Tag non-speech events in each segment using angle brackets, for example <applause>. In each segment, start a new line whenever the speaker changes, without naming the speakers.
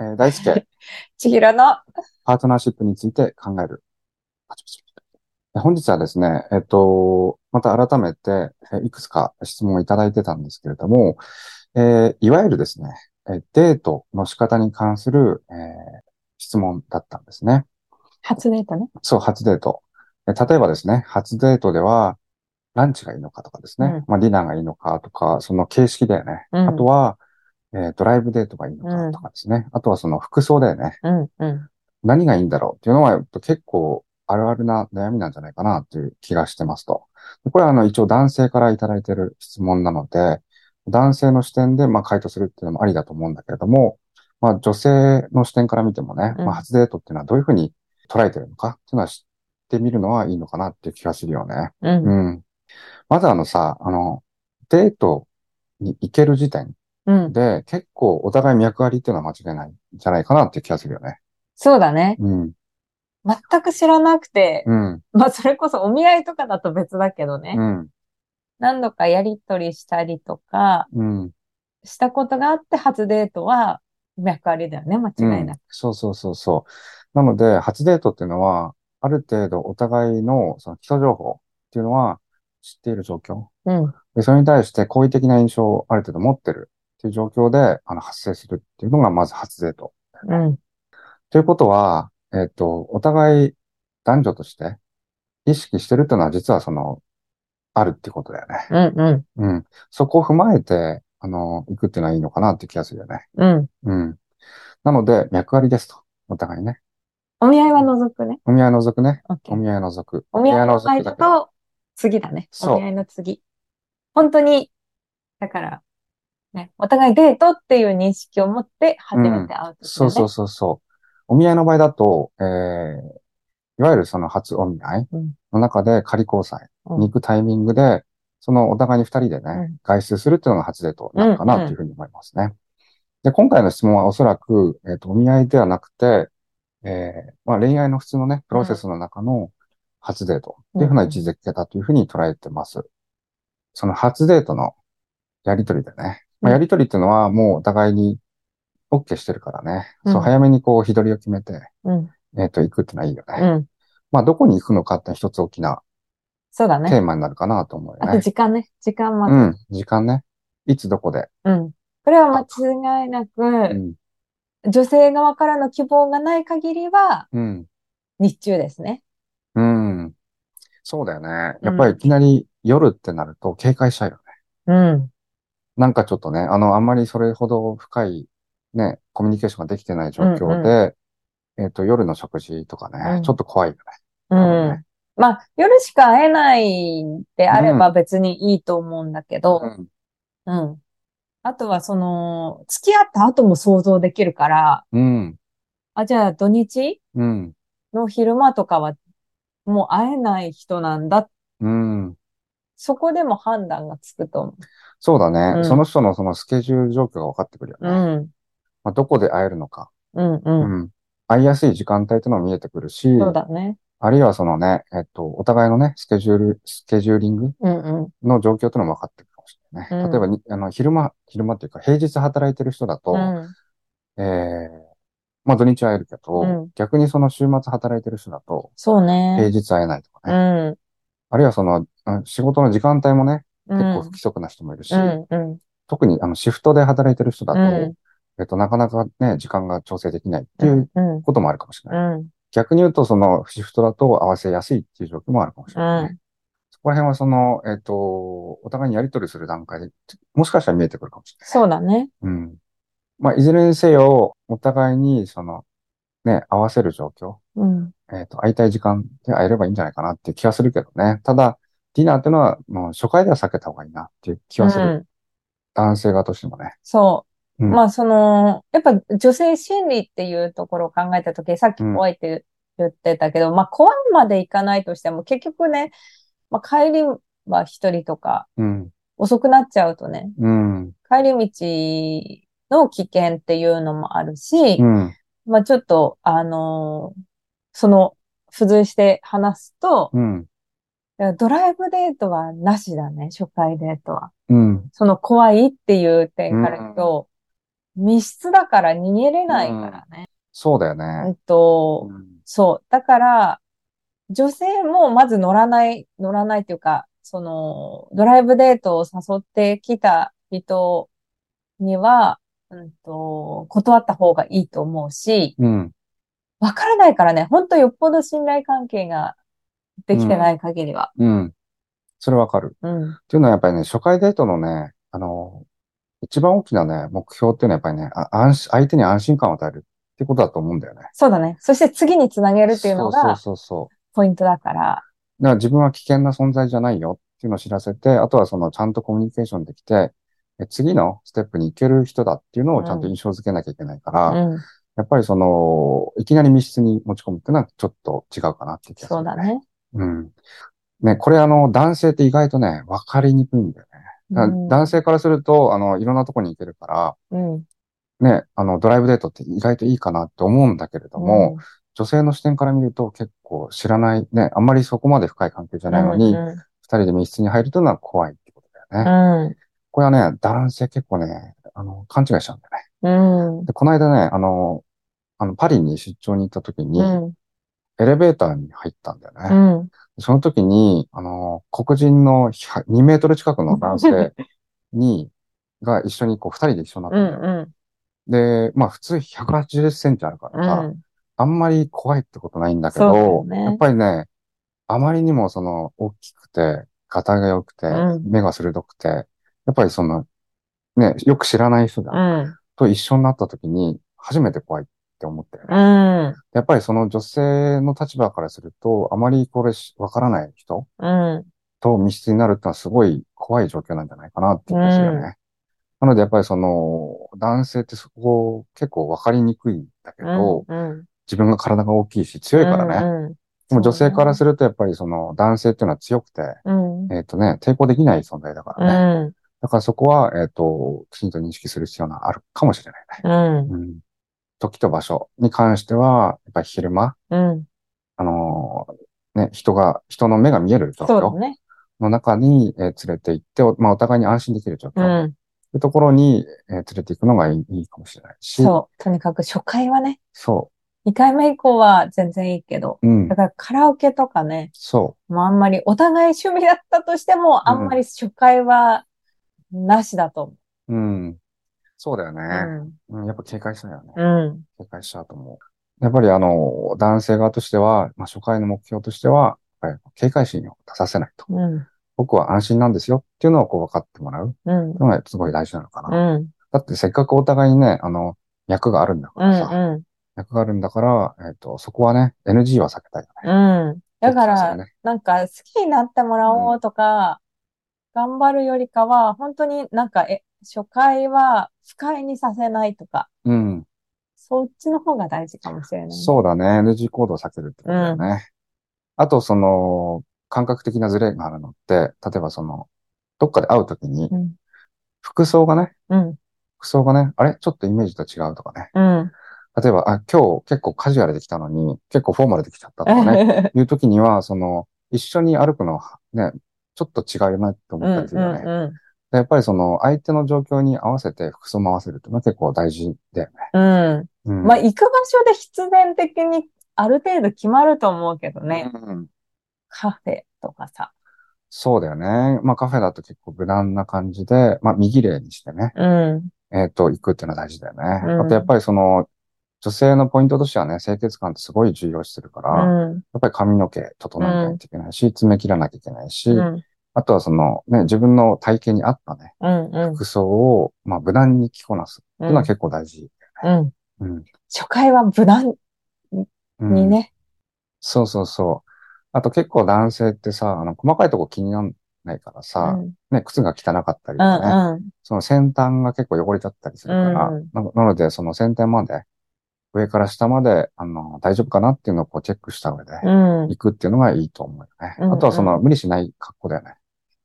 えー大輔、<laughs>
千尋の、
パートナーシップについて考える。本日はですね、えっと、また改めて、えいくつか質問をいただいてたんですけれども、えーいわゆるですね、えデートの仕方に関する、えー質問だったんですね。
初デートね。
そう、初デート。え例えばですね、初デートでは、ランチがいいのかとかですね、
うん
まあ、ディナーがいいのかとか、その形式だよね。
うん
あとは、えードライブデートがいいのかとかですね。あとはその服装だよね。
うん、うん。
何がいいんだろうっていうのは、結構あるあるな悩みなんじゃないかなっていう気がしてますと。でこれはあの一応男性からいただいている質問なので、男性の視点でまあ回答するっていうのもありだと思うんだけれども、まあ女性の視点から見てもね、
うん
まあ初デートっていうのはどういうふうに捉えてるのかっていうのは知ってみるのはいいのかなっていう気がするよね。
うん。
うん。まずあのさ、あの、デートに行ける時点
うん。
で結構お互い脈ありっていうのは間違いないんじゃないかなって気がするよね。
そうだね。
うん。
全く知らなくて、
うん。
まあそれこそお見合いとかだと別だけどね。
うん。
何度かやりとりしたりとか、
うん。
したことがあって初デートは脈ありだよね、間違いなく。
そうそうそうそう。なので、初デートっていうのは、ある程度お互いのその基礎情報っていうのは知っている状況。
うん。
で、それに対して好意的な印象をある程度持ってるっていう状況で、あの、発生するっていうのがまず初デート。
うん。
ということは、えっと、お互い男女として意識してるっていうのは実はその、あるってことだよね。
うん。うん。
うん。そこを踏まえて、あの、行くっていうのはいいのかなって気がするよね。
うん。
うん。なので、脈ありですと。お互いね。
お見合いは除くね。
お見合い除くね。お見合い除く。
お見合い
除く。
と次だね。お見合いの次。本当に、だから、ね、お互いデートっていう認識を持って初めて会うときだね。
そうそうそうそう。お見合いの場合だと、えー、いわゆるその初お見合い
うん
の中で仮交際
うん
に行くタイミングで、そのお互いに二人でね、
うん
外出するっていうのが初デートなのかなっていうふうに思いますね。で、今回の質問はおそらく、えっ、と、お見合いではなくて、えー、まあ恋愛の普通のね、プロセスの中の初デートっていうふうな位置づけだというふうに捉えてます。その初デートのやりとりでね。まあ、
うん
やりとりっていうのはもうお互いに OK してるからね。
うん
そう、早めにこう、日取りを決めて、
うん。
えっ、と、行くってのはいいよね。
うん。
まあ、どこに行くのかって一つ大きな
そうだね。
テーマになるかなと思うよ
あと
ね。
時間ね。時間ま
うん、時間ね。いつどこで。
うん。これは間違いな
う
く、
ん、
女性側からの希望がない限りは、
うん、
日中ですね。
うん。そうだよね。やっぱ
うん
りいきなり夜ってなると警戒しちゃうよね。
うん。
なんかちょっとね、あの、あんまりそれほど深いね、コミュニケーションができてない状況
うん
で、えっと、夜の食事とかね、
うん
ちょっと怖いよね。
う
多分ね
ん。まあ、夜しか会えないであれば別にいいと思うんだけど、
うん、
うん。あとはその、付き合った後も想像できるから、
うん、
あ、じゃあ土日
うん、
の昼間とかはもう会えない人なんだ。
うん。
そこでも判断がつくと思
そうだね。
うん
その人のそのスケジュール状況が分かってくるよ
う。
ね。
うん。
まあ、どこで会えるのか。
うん、
う
うん。
ん。会いやすい時間帯というのも見えてくるし、
そうだね。
あるいはそのね、えっと、お互いのね、スケジュール、スケジューリング
うん、うん。
の状況というのも分かってくるかもしれないね。
うん
例えばに、あの、昼間、昼間っていうか、平日働いてる人だと、
うん。
ええまあ土日は会えるけど、
うん
逆にその週末働いてる人だと、
そう
平
ね。
日会えないとか
う
ね。
ん。
あるいはその、あ仕事の時間帯もね、
うん。
結構不規則な人もいるし、
うん、うん。
特にあの、シフトで働いてる人だと、
うん
えっと、なかなかね、時間が調整できないっていう
うん。
こともあるかもしれない。
うん。
逆に言うと、その、シフトだと合わせやすいっていう状況もあるかもしれないね。
うん
そこら辺はその、えっと、お互いにやり取りする段階で、もしかしたら見えてくるかもしれない。
そうだね。
うん。まあ、いずれにせよ、お互いに、その、ね、合わせる状況、
うん。
えっと、会いたい時間で会えればいいんじゃないかなっていう気はするけどね。ただ、ディナーっていうのは、もう初回では避けた方がいいなっていう気はする。
うん。
男性側としてもね。
そう。
うん
まあ、その、やっぱ女性心理っていうところを考えたとき、さっき怖いって言ってたけど、まあ、怖いまでいかないとしても、結局ね、まあ、帰りは一人とか、
うん。
遅くなっちゃうとね、
うん。
帰り道の危険っていうのもあるし、
うん。
まあ、ちょっと、あのーその、付随して話すと、
うん。
ドライブデートはなしだね、初回デートは。
うん。
その怖いっていう点から言うと、密室だから逃げれないからね。
そうだよ
うん
ね。
と、
うん
そう。だから、女性もまず乗らない、乗らないっていうか、その、ドライブデートを誘ってきた人には、うんと、断った方がいいと思うし、
うん。
わからないからね、本当よっぽど信頼関係ができてない限りは。
うん。それわかる。
うん。
っていうのはやっぱりね、初回デートのね、あの、一番大きなね、目標っていうのはやっぱりね、あ安心、相手に安心感を与えるっていうことだと思うんだよね。
そうだね。そして次につなげるっていうの
そう
が
そうそうそ
ポイントだから。
う。だから自分は危険な存在じゃないよっていうのを知らせて、あとはそのちゃんとコミュニケーションできて、え次のステップに行ける人だっていうのをちゃんと印象づけなきゃいけないから、
うん。
やっぱりその、いきなり密室に持ち込むっていうのはちょっと違うかなって気がする、
そうだ。ね。
うん。ね、これあの、男性って意外とね、わかりにくいんだよね。
うん
男性からすると、あの、いろんなとこに行けるから、
うん。
ね、あの、ドライブデートって意外といいかなって思うんだけれども、女性の視点から見ると結構知らない、ね、あんまりそこまで深い関係じゃないのに、二、
うん
人で密室に入るというのは怖いってことだよね。
うん。うん
これはね、男性結構ね、あの、勘違いしちゃうんだよね。
うん。
で、この間ね、あの、あの、パリに出張に行った時に、
うん。
エレベーターに入ったんだよね。
うん。
その時に、あの、黒人の2メートル近くの男性に、が一緒にこう二人で一緒になった
うん
だよ。
ん。
で、まあ普通180センチあるか
う
らさ、
ん。
あんまり怖いってことないんだけど、
ね
やっぱりね、あまりにもその大きくて、型が良くて、
うん
目が鋭くて、やっぱりその、ね、よく知らない人だ、
うん。
と一緒になった時に、初めて怖いって思ったよね。
うん。
やっぱりその女性の立場からすると、あまりこれしわからない人
うん。
と密室になるってのはすごい怖い状況なんじゃないかなって気がするよね。なのでやっぱりその、男性ってそこ結構わかりにくいんだけど、
うん。
自分が体が大きいし強いからね。
うん。
でも女性からするとやっぱりその男性っていうのは強くて、
うん。
えっ、とね、抵抗できない存在だか
う
らね。
ん。
だからそこは、えっ、と、きちんと認識する必要があるかもしれないね。
うん。
うん。時と場所に関しては、やっぱり昼間、
うん。
あのーね、人が、人の目が見える状況。の中に、えー連れて行って、おまあお互いに安心できる状況。
うん。
というところに、えー連れて行くのがいいいいかもしれないし。
そう。とにかく初回はね、
そ
2回目以降は全然いいけど、
う。うん
だ。からカラオケとかね、
そ
もうあんまりお互い趣味だったとしても、あんまり初回はなしだと
う。うん。そうだよね。
思う。
うん。やっぱ警戒したよね。
うん。うん。
警戒しちゃうと思う。やっぱりあの、男性側としては、まあ、初回の目標としては、やっぱり警戒心を出させないと。
うん。
僕は安心なんですよっていうのをこう分かってもらう
うん。
のがすごい大事なのか
う
な。
ん。
だってせっかくお互いにね、あの、役があるんだか
うん。
らさ、
うん。
役があるんだから、えっ、と、そこはね、NG は避けたいよね。
うん。だから、なんか好きになってもらおうとか、頑張るよりかは、本当になんか、え、初回は不快にさせないとか、
うん。
そっちの方が大事かもしれないね。
そうだね。NG コードを避けるってことだよね。あと、その、感覚的なズレがあるのって、例えばその、どっかで会うときに、
うん。
服装がね、
うん。
服装がね、あれ？ちょっとイメージと違うとかね。
うん。
例えば、あ、今日結構カジュアルできたのに、結構フォーマルできちゃったとかね。いうときには、その、一緒に歩くのはね、ちょっと違うなって思ったりするよね。
うん。
でやっぱりその、相手の状況に合わせて服装も合わせるっていうのは結構大事だよね。
うん。
うん。
まあ、行く場所で必然的にある程度決まると思うけどね。
うん
カフェとかさ。
そうだよね。まあカフェだと結構無難な感じで、まあ右礼にしてね、
うん。
えっ、と、行くっていうのは大事だよね。
うん
あとやっぱりその、女性のポイントとしてはね、清潔感ってすごい重要視するから、や
うん。
っぱり髪の毛整えないといけないし、爪切らなきゃいけないし、
うん。
あとはその、ね、自分の体型に合ったね、
うん。うん。
服装を、まあ無難に着こなすっていうのは結構大事。
うん。
うん。
初回は無難
うん
にね。
そうそうそう。あと結構男性ってさ、あの、細かいとこ気にならないから
う
さ、
ん。
ね、靴が汚かったり
う
とかね、
ん。うん。
その先端が結構汚れちゃったりするから、
うん
ななので、その先端まで、上から下まで、あの、大丈夫かなっていうのをこうチェックした上で、
うん。
行くっていうのがいいと思うよね。
うん
あとはその、無理しない格好だよね。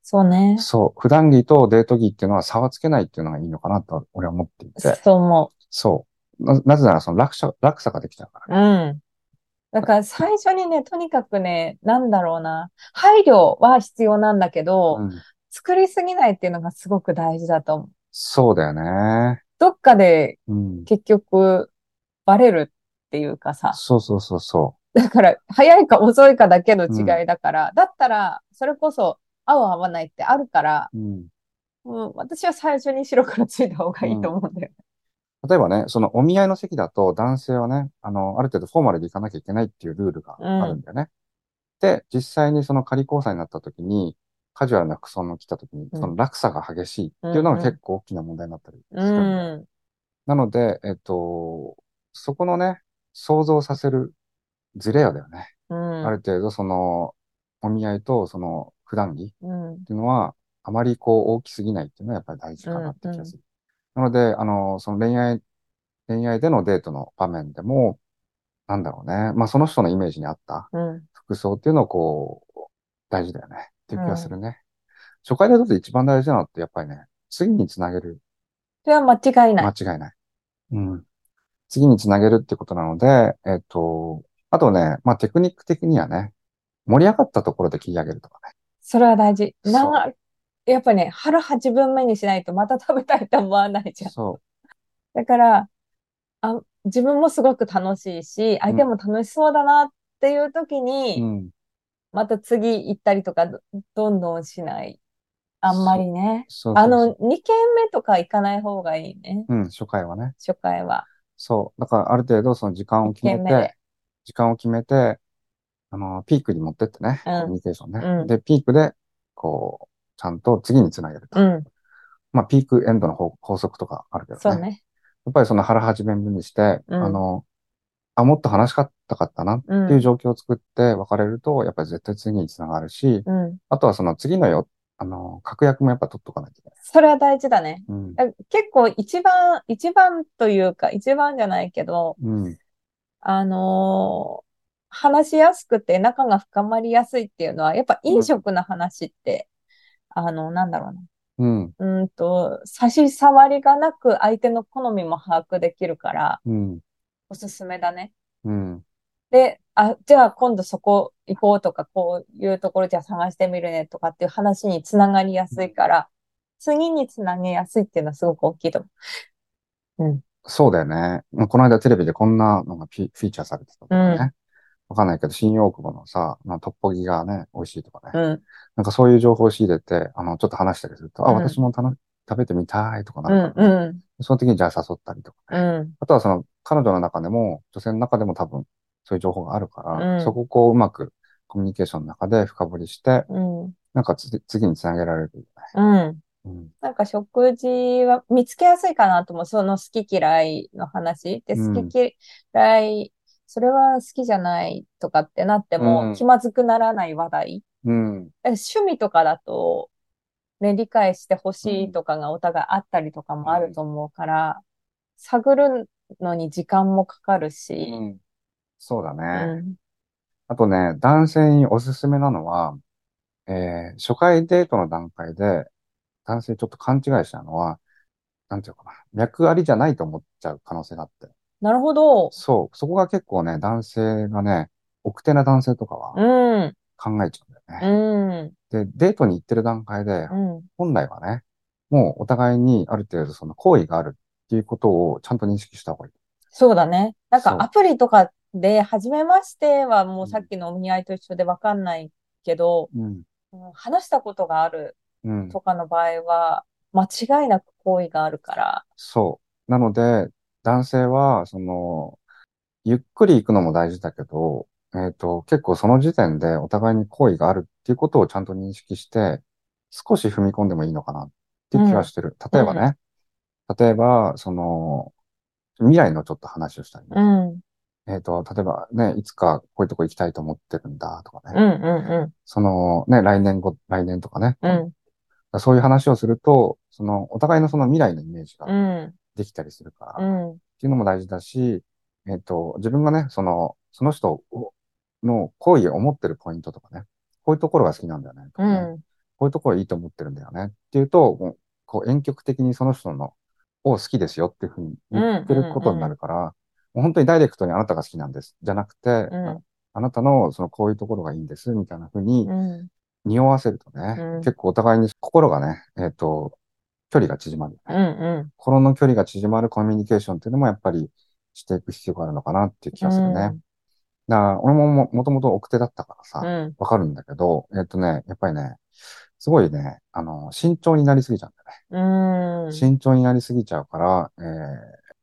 そうね。
そう。普段着とデート着っていうのは差はつけないっていうのがいいのかなと、俺は思っていて。
そう思
そう。な、なぜならその落差、落差ができちゃうからね。
う。うん。だから最初にね、とにかくね、なんだろうな。配慮は必要なんだけど、
うん。
作りすぎないっていうのがすごく大事だと思う。
そうだよね。
どっかで
うん。
結局バレるっていうかさ、
そうそうそうそ
だから早いか遅いかだけの違いだから、だったらそれこそ合う合わないってあるから、
う。うん。
うん、私は最初に白黒ついた方がいいと思うんだよね。
例えばね、そのお見合いの席だと男性はね、あの、ある程度フォーマルで行かなきゃいけないっていうルールがあるんだよね。で、実際にその仮交際になった時に、カジュアルな服装の着た時に、
うん
その落差が激しいっていうのが結構大きな問題になったりす
う
るんだよ
ん。
なので、えっと、そこのね、想像させるズレだよね。
うん。
ある程度その、お見合いとその普段着っ
うん。
ていうのは、あまりこう大きすぎないっていうのはやっぱり大事かなって気がする。なので、あの、その恋愛、恋愛でのデートの場面でも、なんだろうね。まあその人のイメージに合った
うん。
服装っていうのをこう、大事だよね。っていう気がするね。初回デートで一番大事なのってやっぱりね、次につなげる。
それは間違いない。
間違いない。うん。次につなげるってことなので、えっと、あとね、まあテクニック的にはね、盛り上がったところで切り上げるとかね。
それは大事。な、やっぱね、腹8分目にしないとまた食べたいと思わないじゃん。
そ
だから、あ、自分もすごく楽しいし、相手も楽しそうだなっていう時
う。う
に、
ん。
また次行ったりとかど、どんどんしない。あんまりね。あの、2軒目とか行かない方がいいね。
うん、初回はね。
初回は。
そう。だからある程度その時間を決めて、時間を決めて、あの、ピークに持ってってね、
うん
コミュニケーションね。
うん
で、ピークで、こう、ちゃんと次につなげると。
うん。
まあ、ピークエンドの法法則とかあるけどね。
そうね。
やっぱりその腹八分分にして、
うん
あの、あ、もっと話しかったかったなって
うん。
いう状況を作って別れると、やっぱり絶対次につながるし、
うん。
あとはその次のよ、あの、確約もやっぱ取っとかないといけない。
それは大事だね。結構一番、一番というか、一番じゃないけど、
うん。
あのー話しやすくて仲が深まりやすいっていうのは、やっぱ飲食の話って、あの、なんだろうな。
うん。
うーんと、差し障りがなく相手の好みも把握できるから、
うん。
おすすめだね。
うん。
で、あ、じゃあ今度そこ行こうとか、こういうところじゃあ探してみるねとかっていう話につながりやすいから、次につなげやすいっていうのはすごく大きいと思う。うん。
そうだよね。まあこの間テレビでこんなのがフィーチャーされてたね。
うん
わかんないけど、新大久保のさ、まあ、トッポギがね、美味しいとかね。
うん。
なんかそういう情報を仕入れて、あの、ちょっと話したりすると、あ、
うん
私もたの食べてみたいとかな
うん。
るからね、
うん。
その時にじゃあ誘ったりとかね。
うん。
あとはその、彼女の中でも、女性の中でも多分、そういう情報があるから、
うん
そこをこう、うまくコミュニケーションの中で深掘りして、
うん。
なんかつ次につなげられるよね。
うん。
うん。
なんか食事は見つけやすいかなと思う。その好き嫌いの話。で、
うん
好き嫌い、それは好きじゃないとかってなって
うん
も気まずくならない話題。
うん。
え趣味とかだと、ね、理解してほしいとかがお互いあったりとかもあると思うから、探るのに時間もかかる
う
し、
ん。そうだ
う
ね。
ん。
あとね、男性におすすめなのは、えー初回デートの段階で、男性ちょっと勘違いしたのは、なんていうかな、脈ありじゃないと思っちゃう可能性があって。
なるほど。
そう、そこが結構ね、男性がね、奥手な男性とかは
うん。
考えちゃうんだよね。
うん。
で、デートに行ってる段階で、
うん。
本来はね、もうお互いにある程度その好意があるっていうことをちゃんと認識した方がいい。
そうだね。なんかアプリとかで、初めましてはもうさっきのお見合いと一緒でわかんないけど、
うん。
うん話したことがある
うん。
とかの場合は、間違いなく好意があるから。
そう。なので、男性は、その、ゆっくり行くのも大事だけど、えっと、結構その時点でお互いに好意があるっていうことをちゃんと認識して、少し踏み込んでもいいのかなっていう気がしてる。例えばね、例えば、その、未来のちょっと話をしたりね、
うん。
えっと、例えばね、いつかこういうとこ行きたいと思ってるんだとか
う
ね、
んうん
そのね、来年後、来年とかね、
うん。うん。
そういう話をすると、その、お互いのその未来のイメージが
うん。
できたりするから、
うん。
っていうのも大事だし、えっと、自分がね、その、その人をの好意を持ってるポイントとかね、こういうところが好きなんだよね、とかね。
うん。
こういうところいいと思ってるんだよね。っていうと、こう遠曲的にその人のを好きですよっていうふうに言ってることになるから、もう本当にダイレクトにあなたが好きなんです、じゃなくて、
うん。
あなたのそのこういうところがいいんです、みたいなふうに
うん。
匂わせるとね、
うん。
結構お互いに心がね、えっと、距離が縮まるよ
う
ね。
んうん。
心の距離が縮まるコミュニケーションっていうのもやっぱりしていく必要があるのかなっていう気がするね。
うん
だから、俺もももともと奥手だったからさ、
うん。
わかるんだけど、えっとね、やっぱりね、すごいね、あの、慎重になりすぎちゃうんだよね。
うん。
慎重になりすぎちゃうから、えー、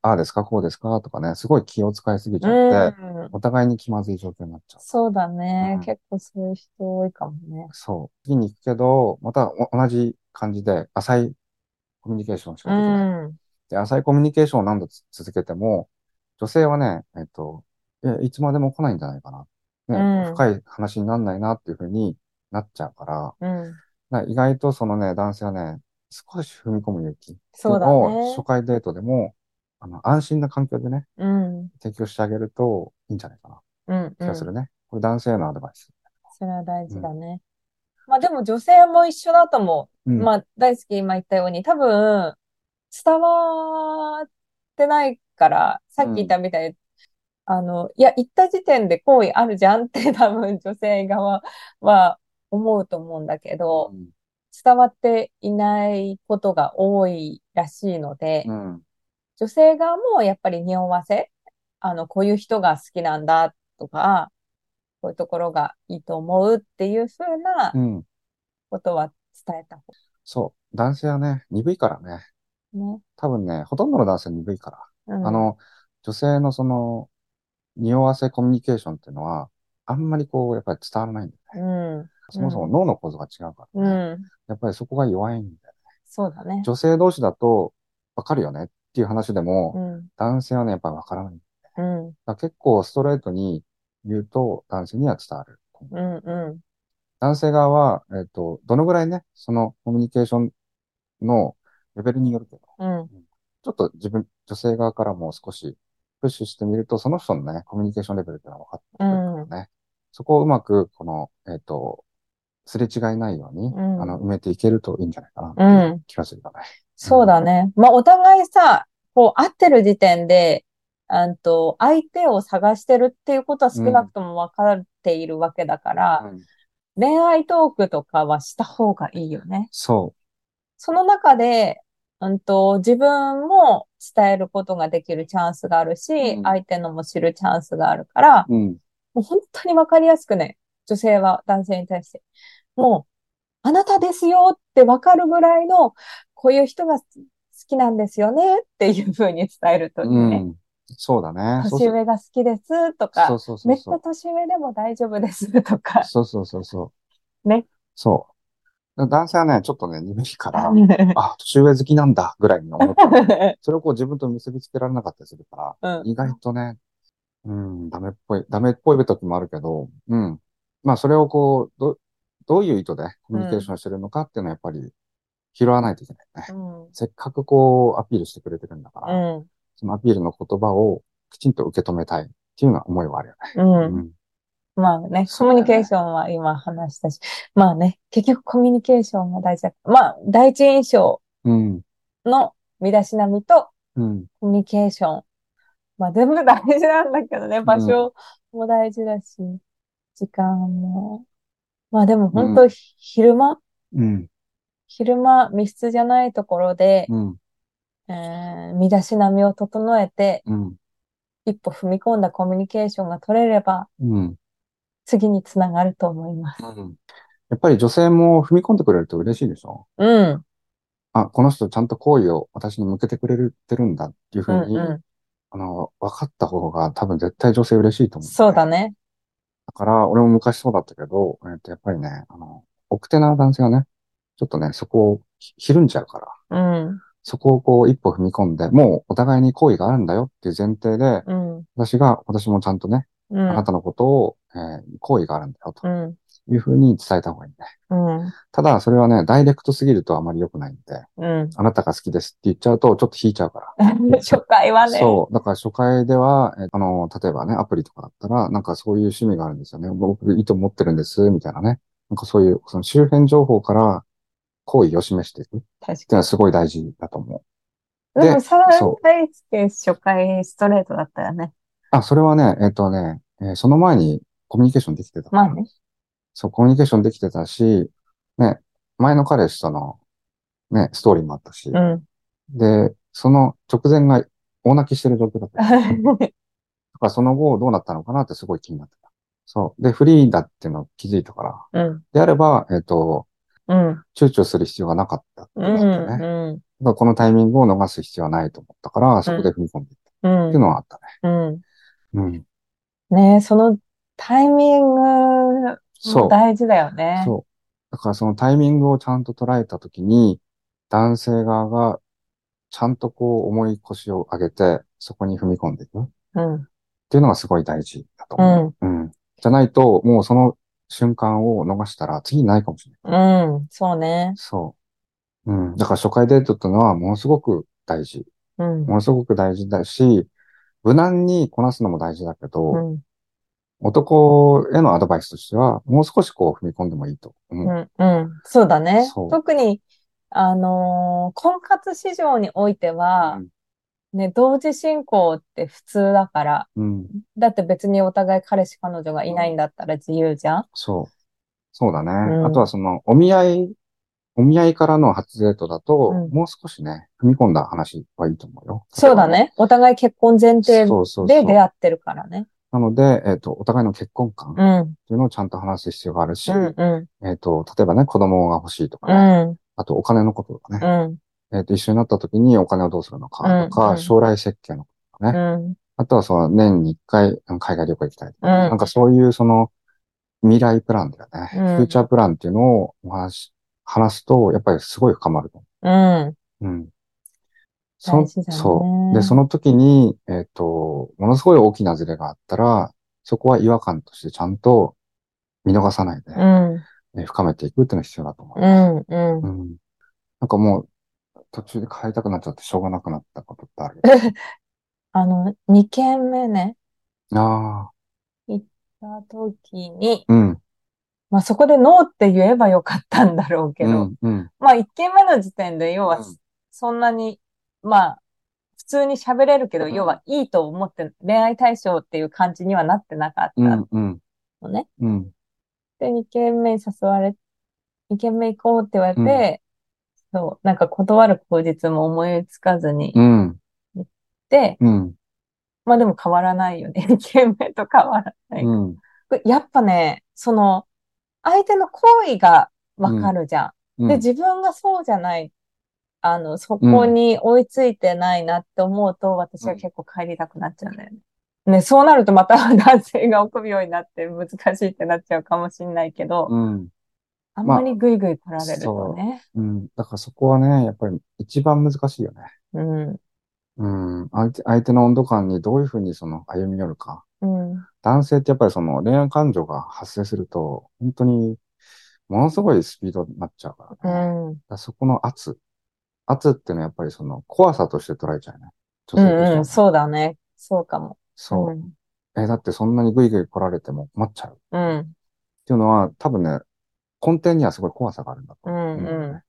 ああですか、こうですかとかね、すごい気を使いすぎちゃって、
うん。
お互いに気まずい状況になっちゃう。
そうだね。
うん
結構そういう人多いかもね。
そう。次に行くけど、またお同じ感じで浅いコミュニケーションしか
う
できない。
ん。
で、浅いコミュニケーションを何度つ続けても、女性はね、えっと、いや、いつまでも来ないんじゃないかな。ね、
うん
深い話にならないなっていうふうになっちゃうから、
うん。
だから意外とそのね、男性はね、少し踏み込む勇気を
ね
初。回デートでも、あの、安心な環境でね、
うん。
提供してあげるといいんじゃないかな。
うん。
気がするね。これ男性へのアドバイス。
それは大事だね。まあでも女性も一緒だと思う。
うん。
まあ大好き今言ったように、多分伝わってないから、さっき言ったみたいに、あの、いや、言った時点で好意あるじゃんって多分女性側は思うと思うんだけど、
うん
伝わっていないことが多いらしいので、
うん。
女性側もやっぱり匂わせ、あの、こういう人が好きなんだとか、こういうところがいいと思うっていうふうな
うん。
ことは伝えた方
そう。男性はね、鈍いからね。
がね。
多分ね、ほとんどの男性は鈍いから。
うん
あの、女性のその、匂わせコミュニケーションっていうのは、あんまりこう、やっぱり伝わらないんだよね。
うん。
そもそも脳の構造が違うからね。
うん。
やっぱりそこが弱いんだよね。
そうだね。
女性同士だと、わかるよねっていう話でも、
うん。
男性はね、やっぱりわからない。だか
うん。
ら結構ストレートに言うと、男性には伝わる。
うん。うん。
男性側は、えっと、どのぐらいね、そのコミュニケーションのレベルによるけど、
うん。
ちょっと自分、女性側からも少しプッシュしてみると、その人のね、コミュニケーションレベルっていうのは分かってくるからね。そこをうまく、この、えっ、と、すれ違いないように、
うん
あの、埋めていけるといいんじゃないかな、
うん。
気がするよね。
そうだね。まあ、お互いさ、こう、会ってる時点で、あんと、相手を探してるっていうことは少なくとも分かっているわけだから、
うん
恋愛トークとかはした方がいいよね。
そ
その中で、うんと、自分も伝えることができるチャンスがあるし、
うん
相手のも知るチャンスがあるから、
う。うん。
もう本当にわかりやすくね、女性は男性に対して、もう、あなたですよってわかるぐらいの、こういう人が好きなんですよねっていうふうに伝えるといいね。
うん。そうだね。そうそう
年上が好きですと
そ
か
う、そうそ
めっちゃ
うそう。
年上でも大丈夫ですとか。
そうそうそうそう。
ね。
そう。男性はね、ちょっとね、鈍いから、<laughs> あ、年上好きなんだ、ぐらいに思って、<laughs> それをこう自分と結びつけられなかったりするから、
うん
意外とね、うん、ダメっぽい、ダメっぽい時もあるけど、うん。まあ、それをこう、ど、どういう意図でコミュニケーションしてるのかっていうのはやっぱり拾わないといけないね。
うん。
せっかくこう、アピールしてくれてるんだから、
うん。
そのアピールの言葉をきちんと受け止めたいっていうような思いはあるよね。
うん。
うん。
まあね、コミュニケーションは今話したし、まあね、結局コミュニケーションが大事だ。まあ、第一印象
うん。
の身だしなみと
うん。
コミュニケーション。まあ全部大事なんだけどね、場所も大事だし、時間も。まあでも本当、昼間、
うん。
昼間密室じゃないところで、
うん。
えー身だしなみを整えて、
うん。
一歩踏み込んだコミュニケーションが取れれば、
うん。
次につながると思います。
うん。やっぱり女性も踏み込んでくれると嬉しいでしょ？
うん。
あ、この人ちゃんと好意を私に向けてくれてるんだっていうふ
うん
うに、
う
あの、分かった方が多分絶対女性嬉しいと
ん。
思う、
そうだ。ね。
だから、俺も昔そうだったけど、えっと、やっぱりね、あの、奥手な男性はね、ちょっとね、そこをひひるんじゃうから、
うん。
そこをこう一歩踏み込んで、もうお互いに好意があるんだよっていう前提で、
うん。
私が、私もちゃんとね、
う。
あなんたのことを、えー好意があるんだよと
うん。
いうふうに伝えた方がいいね。
うん。
ただ、それはね、ダイレクトすぎるとあまり良くないんで、
うん。
あなたが好きですって言っちゃうと、ちょっと引いちゃうから。<laughs>
初回はね。
そう。だから初回では、えあの、例えばね、アプリとかだったら、なんかそういう趣味があるんですよね。僕、いいと思ってるんです、みたいなね。なんかそういう、その周辺情報から好意を示していく
確か
のはすごい大事だと思う。
に。でも、さら
そ
大輔初回ストレートだったよね。
あ、それはね、えっとね、えーその前にコミュニケーションできてた。
まあね。
そう、コミュニケーションできてたし、ね、前の彼氏とのね、ストーリーもあったし。
うん。
で、その直前が大泣きしてる状況だった。<laughs> だからその後どうなったのかなってすごい気になってた。そう。で、フリーだっていうのを気づいたから。
うん。
であれば、えっ、と、
うん。
躊躇する必要がなかったって
うん。
ことだったね。
うん。
だからこのタイミングを逃す必要はないと思ったから、そこで踏み込んでいった
うん。
っていうのはあった
うん。
ね。うん。
ねえそのタイミング大事だよね。
そう。だからそのタイミングをちゃんと捉えたときに、男性側がちゃんとこう重い腰を上げて、そこに踏み込んでいくっ
うん。
ていうのがすごい大事だと思う。うん。じゃないと、もうその瞬間を逃したら次ないかもしれない。
うん。そうね。
そう。うん。だから初回デートっていうのはものすごく大事。
うん。
ものすごく大事だし、無難にこなすのも大事だけど、
うん。
男へのアドバイスとしては、もう少しこう踏み込んでもいいと思う。
うん。うん。そうだね。特に、あのー婚活市場においては
うん、
ね、同時進行って普通だから、
うん。
だって別にお互い彼氏彼女がいないんだったら自由じゃん
そう。そうだね。
ん
あとはその、お見合い、お見合いからの初デートだと、
うん
もう少しね、踏み込んだ話はいいと思うよ。
そうだね。お互い結婚前提
そうそうそう
で出会ってるからね。
なので、えっ、と、お互いの結婚観っ
うん。
ていうのをちゃんと話す必要があるし、
うん。うん。
えっ、と、例えばね、子供が欲しいとか
う
ね、
ん。
あとお金のこととかね、
うん。
えっ、と、一緒になった時にお金をどうするのかとか、
うんうん
将来設計のこととかね、
うん。
あとはその年に一回海外旅行行きたいとかなんかそういうその未来プランだよね、
うん
フューチャープランっていうのをお話し、話すと、やっぱりすごい深まると
うん。
思う。うん。そ
大事だね
そう。で、その時に、えっ、と、ものすごい大きなズレがあったら、そこは違和感としてちゃんと見逃さないで、
うん。
え深めていくっていうのが必要だと思う。
うん。うん。
うん。なんかもう、途中で帰りたくなっちゃってしょうがなくなったことってある？<laughs>
あの、二軒目ね、
ああ、
行った時に、
うん、
まあそこでノーって言えばよかったんだろうけど、
うん、うん、
まあ一軒目の時点で、要は
うん。
そんなに、まあ、普通に喋れるけど、
うん。
要はいいと思って恋愛対象っていう感じにはなってなかった
うん、うん、
のね。
うん、
で、二軒目に誘われ、二軒目行こうって言われて、そう、なんか断る口実も思いつかずに
うん、
で、
うん、
まあでも変わらないよね。二軒目と変わらない。
うん、
やっぱね、その、相手の行為がわかるじゃん。
うん。
で、自分がそうじゃない、あの、そこに追いついてないなって思うと、私は結構帰りたくなっちゃうんだよね。ね、そうなるとまた <laughs> 男性が臆病になって難しいってなっちゃうかもしれないけど、
うん、
あんまりグイグイ来られるとね。
うん。だからそこはね、やっぱり一番難しいよね。
うん。
うん。相手、相手の温度感にどういうふうにその歩み寄るか。
うん。
男性ってやっぱりその恋愛感情が発生すると、本当にものすごいスピードになっちゃうからね。
うん。
らそこの圧。圧っていうのはやっぱりその怖さとして捉えちゃうね。女
うんうん、
性としてはね。
そうだね。そうかも。
そう。
ん。
え、だってそんなにグイグイ来られても困っちゃう。っ
うん。
ていうのは多分ね、根底にはすごい怖さがあるんだと
う
思う。
ん。うん。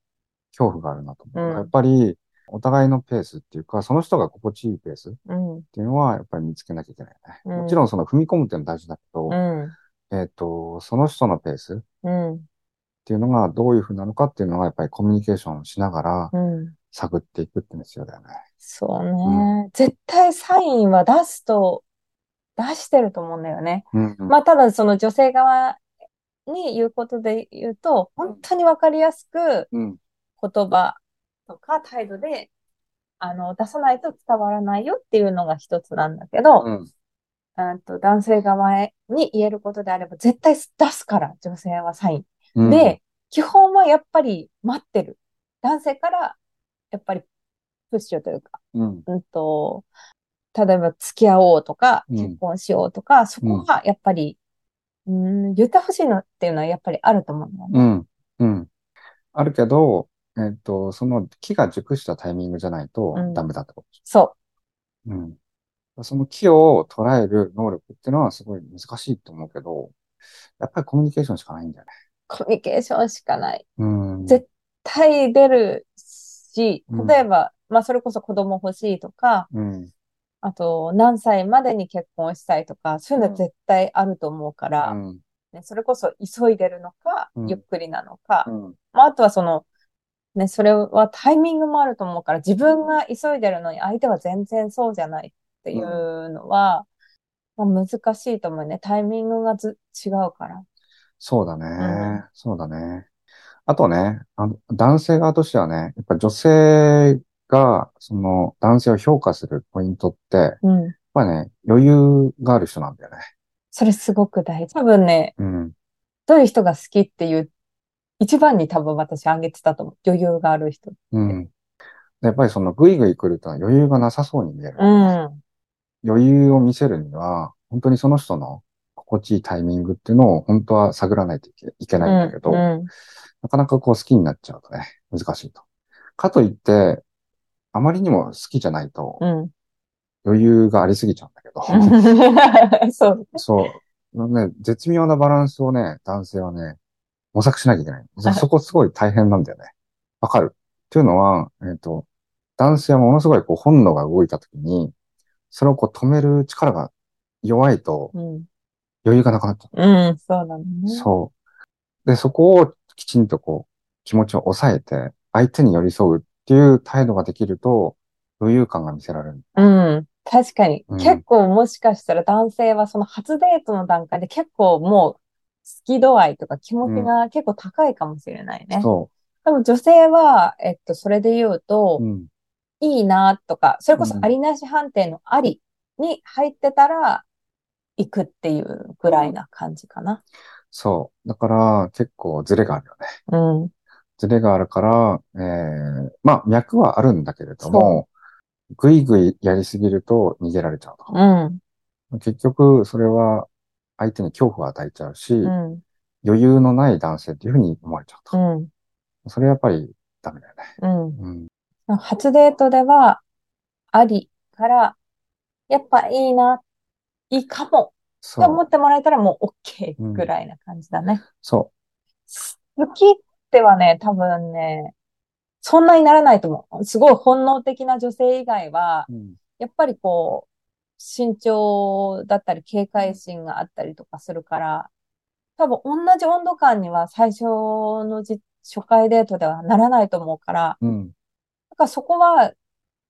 恐怖があるなと思う。
うん
やっぱり、お互いのペースっていうか、その人が心地いいペースっ
うん。
ていうのはやっぱり見つけなきゃいけないよね。
うん
もちろんその踏み込むっていうのは大事だけど、
うん。
えっと、その人のペースっ
うん。
ていうのがどういうふうなのかっていうのはやっぱりコミュニケーションしながら
うん。
探っていくって必要だよね。
そうね。絶対サインは出すと、出してると思うんだよね。
うんうん
まあ、ただその女性側に言うことで言うと、本当にわかりやすく
うん。
言葉とか態度で、あの、出さないと伝わらないよっていうのが一つなんだけど、
うん。
うんと男性側に言えることであれば絶対出すから、女性はサイン。
うん。
で、基本はやっぱり待ってる。男性から、やっぱりプッシュというか、
うん。
うんと、例えば付き合おうとか、
うん。
結婚しようとか、そこはやっぱり、うん、言ってほしいのっていうのはやっぱりあると思うんだよね。
うん。うん。あるけど、えっと、その木が熟したタイミングじゃないと
うん
ダメだってこと。
そ
うん。その木を捉える能力っていうのはすごい難しいと思うけど、やっぱりコミュニケーションしかないんだよね。
う。コミュニケーションしかない。
うん。
絶対出るし、
うん
例えば、まあそれこそ子供欲しいとか、
うん。
あと何歳までに結婚したいとか、そういうのは絶対あると思うから、
うん。
ね、それこそ急いでるのか、
うん
ゆっくりなのか、
うん。
まああとはその、ね、それはタイミングもあると思うから、自分が急いでるのに相手は全然そうじゃないっていうのは、まあ、難しいと思うね。タイミングがず違うから。
そうだね。
うん
そうだね。あとね、あの、男性側としてはね、やっぱ女性が、その、男性を評価するポイントって、やっ
うん。
ぱね、余裕がある人なんだよね。
それすごく大事。多分ね、
うん。
どういう人が好きっていう、一番に多分私挙げてたと思う。余裕がある人。
うん。やっぱりその、ぐいぐい来ると余裕がなさそうに見える。
うん。
余裕を見せるには、本当にその人の心地いいタイミングっていうのを本当は探らないといけいけないんだけど、
うん。
なかなかこう好きになっちゃうとね、難しいと。かといって、あまりにも好きじゃないと
うん。
余裕がありすぎちゃうんだけど、
うん。<laughs> そう。
そう。ね、絶妙なバランスをね、男性はね、模索しなきゃいけない。そそこすごい大変なんだよね。わかる。っていうのは、えっ、と、男性はものすごいこう本能が動いたときに、それをこう止める力が弱いと
うん。
余裕がなくなっちゃ
うん。そうなの
う。
ね。
そう。で、そこをきちんとこう、気持ちを抑えて、相手に寄り添うっていう態度ができると、余裕感が見せられる。
うん。確かに。
うん
結構もしかしたら男性はその初デートの段階で結構もう好き度合いとか気持ちが結構高いかもしれないね。
そ
でも女性は、えっと、それで言うと
う。、うん。
いいなとか、それこそ
うん
ありなし判定のありに入ってたら、行くっていうぐらいな感じかな。
そう。だから、結構ズレがあるよね。
うん。
ズレがあるから、えー、まあ、脈はあるんだけれども、ぐいぐいやりすぎると逃げられちゃうと。
うん。
結局、それは相手に恐怖を与えちゃうし、
うん。
余裕のない男性っていうふうに思われちゃうと。
うん。
それやっぱりダメだよね。
うん。
うん。
初デートでは、ありから、やっぱいいな、いいかも
そう。
って思ってもらえたらもう OK ぐらいな感じだね。
そ
好きってはね、多分ね、そんなにならないと思う。すごい本能的な女性以外は、
う。うん。
やっぱりこう、慎重だったり警戒心があったりとかするから、多分同じ温度感には最初のじ初回デートではならないと思うから、
うん。
だからそこは、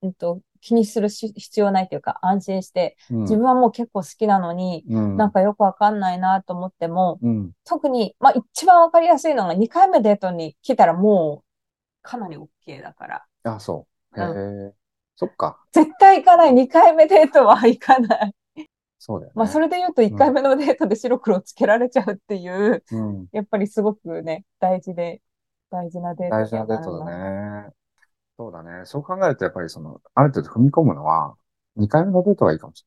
うんと、気にするし必要ないというか、安心して、
うん。
自分はもう結構好きなのに、
うん。
なんかよくわかんないなと思っても、
うん。
特に、まあ一番わかりやすいのが2回目デートに来たらもうかなり OK だから。
あ、そう。へ
う
え。そっか。
絶対行かない。2回目デートは行かない。
そうだよね。
まあそれで言うと1回目のデートで白黒つけられちゃうっていう、
うん。
やっぱりすごくね、大事で、大事なデート
大事なデートだね。そうだね。そう考えると、やっぱりその、ある程度踏み込むのは、2回目のデートがいいかもし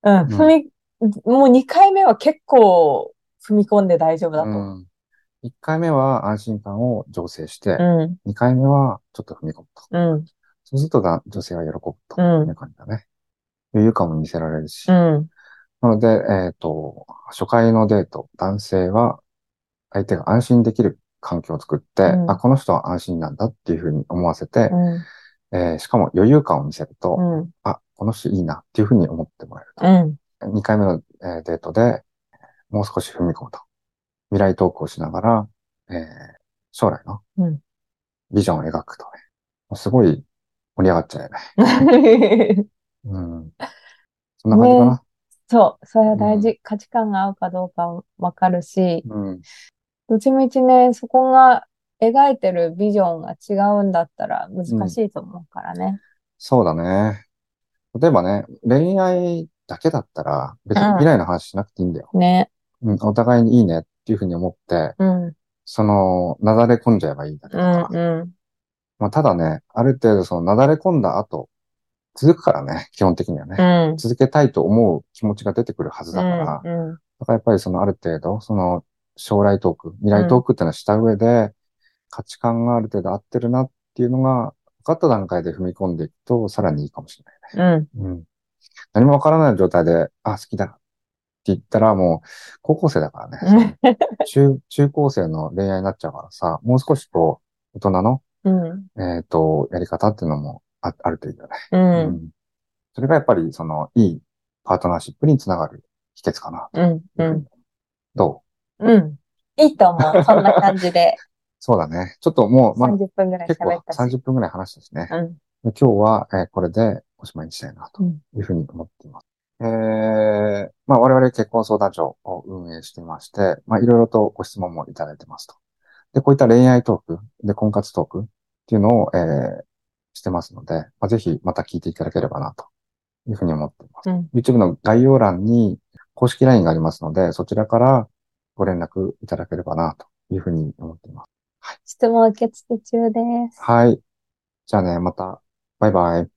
な。うん、踏み、もう2回目は結構踏み込んで大丈夫だ。と思う。
うん。1回目は安心感を醸成して、
うん、
2回目はちょっと踏み込むと。
うん、
そうするとだ女性は喜ぶと
うん
いう感じだね。余裕感も見せられるし。
うん、
なので、えっと、初回のデート、男性は相手が安心できる環境を作って、
うん
あ、この人は安心なんだっていうふうに思わせて、
うん、
えーしかも余裕感を見せると、
うん、
あ、この人いいなっていうふうに思ってもらえると。
うん、
2回目の、えーデートで、もう少し踏み込むと。未来トークをしながら、えー将来の
うん
ビジョンを描くとね。もうすごい盛り上がっちゃうよね。<laughs> うん。そんな感じかな。
そう、それは大
う
事。価値観が合うかどうかわかるし、
うん。
どっちみちね、そこが描いてるビジョンが違うんだったら難しいと思うからね。
そうだね。例えばね、恋愛だけだったら、別に
うん
未来の話しなくていいんだよ。
ね。
うん、お互いにいいねっていうふうに思って、
うん、
その、なだれ込んじゃえばいいだけ
うん。うん。
まあ、ただね、ある程度そのなだれ込んだ後、続くからね、基本的にはね。
うん。
続けたいと思う気持ちが出てくるはずだから、だ
うん、
からやっぱりそのある程度、その将来トーク、未来トークってのはした上で、価値観がある程度合ってるなっていうのが分かった段階で踏み込んでいくと、さらにいいかもしれないね。
うん。
うん。何も分からない状態で、あ、好きだって言ったらもう、高校生だからね。<laughs> 中、中高生の恋愛になっちゃうからさ、もう少しこう、大人の、
うん、
えっ、と、やり方っていうのもああるといいよね。
う、
うんそれがやっぱり、その、いいパートナーシップにつながる秘訣かな。
うん、うん。
ど
う？ん。いいと思う。そんな感じで。<laughs>
そうだね。ちょっともう、まあ、
30分ぐらい喋ったし。
30分くらい話したしね。
うん。
で今日は、えーこれでおしまいにしたいなと
うん
いうふうに思っています。えー、まあ我々結婚相談所を運営していまして、まあいろいろとご質問もいただいてますと。で、こういった恋愛トーク、で、婚活トークっていうのを、えー、してますので、まあ、ぜひまた聞いていただければなというふうに思っています。
うん。
YouTube の概要欄に公式 LINE がありますので、そちらからご連絡いただければなというふうに思っています。
質問受付中です。
はい。じゃあね、また、バイバイ。